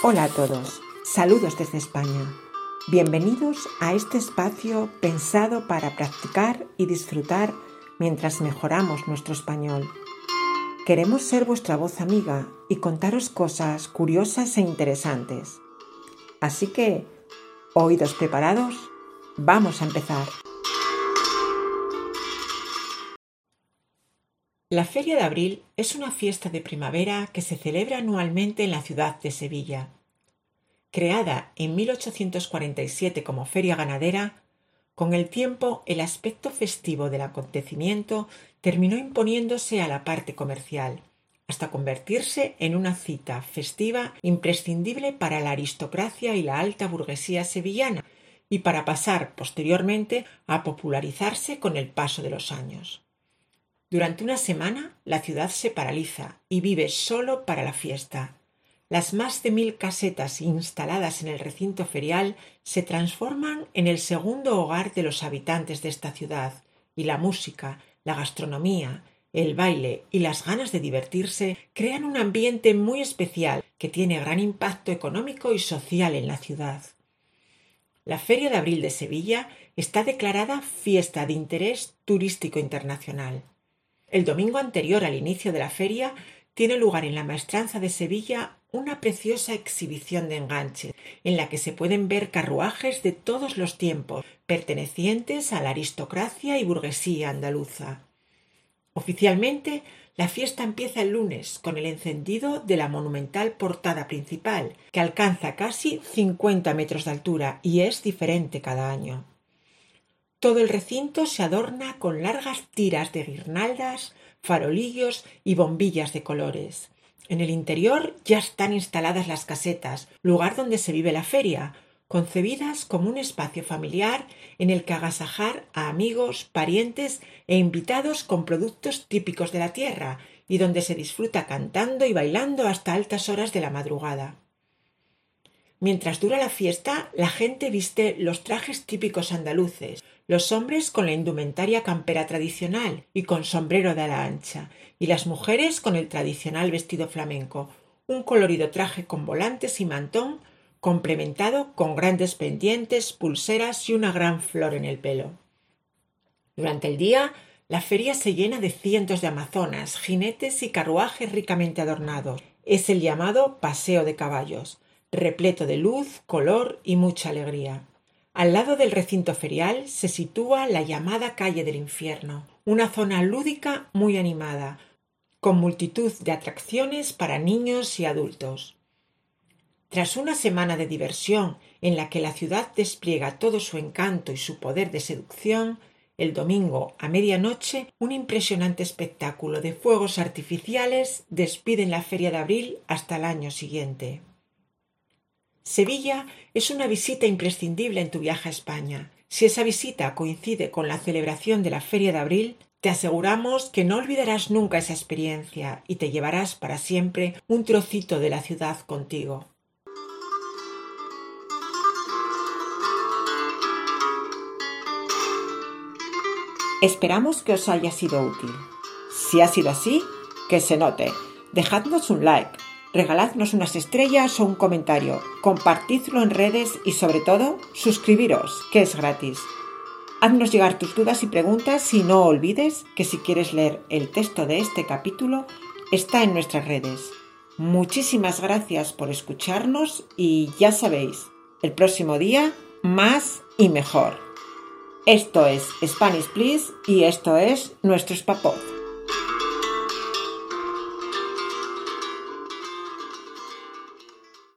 Hola a todos, saludos desde España. Bienvenidos a este espacio pensado para practicar y disfrutar mientras mejoramos nuestro español. Queremos ser vuestra voz amiga y contaros cosas curiosas e interesantes. Así que, oídos preparados, vamos a empezar. La Feria de Abril es una fiesta de primavera que se celebra anualmente en la ciudad de Sevilla. Creada en 1847 como feria ganadera, con el tiempo el aspecto festivo del acontecimiento terminó imponiéndose a la parte comercial, hasta convertirse en una cita festiva imprescindible para la aristocracia y la alta burguesía sevillana, y para pasar posteriormente a popularizarse con el paso de los años. Durante una semana la ciudad se paraliza y vive solo para la fiesta. Las más de mil casetas instaladas en el recinto ferial se transforman en el segundo hogar de los habitantes de esta ciudad, y la música, la gastronomía, el baile y las ganas de divertirse crean un ambiente muy especial que tiene gran impacto económico y social en la ciudad. La Feria de Abril de Sevilla está declarada fiesta de interés turístico internacional. El domingo anterior al inicio de la feria tiene lugar en la Maestranza de Sevilla una preciosa exhibición de enganche, en la que se pueden ver carruajes de todos los tiempos, pertenecientes a la aristocracia y burguesía andaluza. Oficialmente, la fiesta empieza el lunes con el encendido de la monumental portada principal, que alcanza casi cincuenta metros de altura y es diferente cada año. Todo el recinto se adorna con largas tiras de guirnaldas, farolillos y bombillas de colores. En el interior ya están instaladas las casetas, lugar donde se vive la feria, concebidas como un espacio familiar en el que agasajar a amigos, parientes e invitados con productos típicos de la tierra y donde se disfruta cantando y bailando hasta altas horas de la madrugada. Mientras dura la fiesta, la gente viste los trajes típicos andaluces, los hombres con la indumentaria campera tradicional y con sombrero de ala ancha, y las mujeres con el tradicional vestido flamenco, un colorido traje con volantes y mantón, complementado con grandes pendientes, pulseras y una gran flor en el pelo. Durante el día, la feria se llena de cientos de amazonas, jinetes y carruajes ricamente adornados. Es el llamado paseo de caballos, repleto de luz, color y mucha alegría. Al lado del recinto ferial se sitúa la llamada calle del infierno, una zona lúdica muy animada, con multitud de atracciones para niños y adultos. Tras una semana de diversión en la que la ciudad despliega todo su encanto y su poder de seducción, el domingo a medianoche un impresionante espectáculo de fuegos artificiales despiden la feria de abril hasta el año siguiente. Sevilla es una visita imprescindible en tu viaje a España. Si esa visita coincide con la celebración de la Feria de Abril, te aseguramos que no olvidarás nunca esa experiencia y te llevarás para siempre un trocito de la ciudad contigo. Esperamos que os haya sido útil. Si ha sido así, que se note. Dejadnos un like regaladnos unas estrellas o un comentario, compartidlo en redes y sobre todo suscribiros, que es gratis. Haznos llegar tus dudas y preguntas y no olvides que si quieres leer el texto de este capítulo está en nuestras redes. Muchísimas gracias por escucharnos y ya sabéis, el próximo día más y mejor. Esto es Spanish Please y esto es nuestro Spapoz.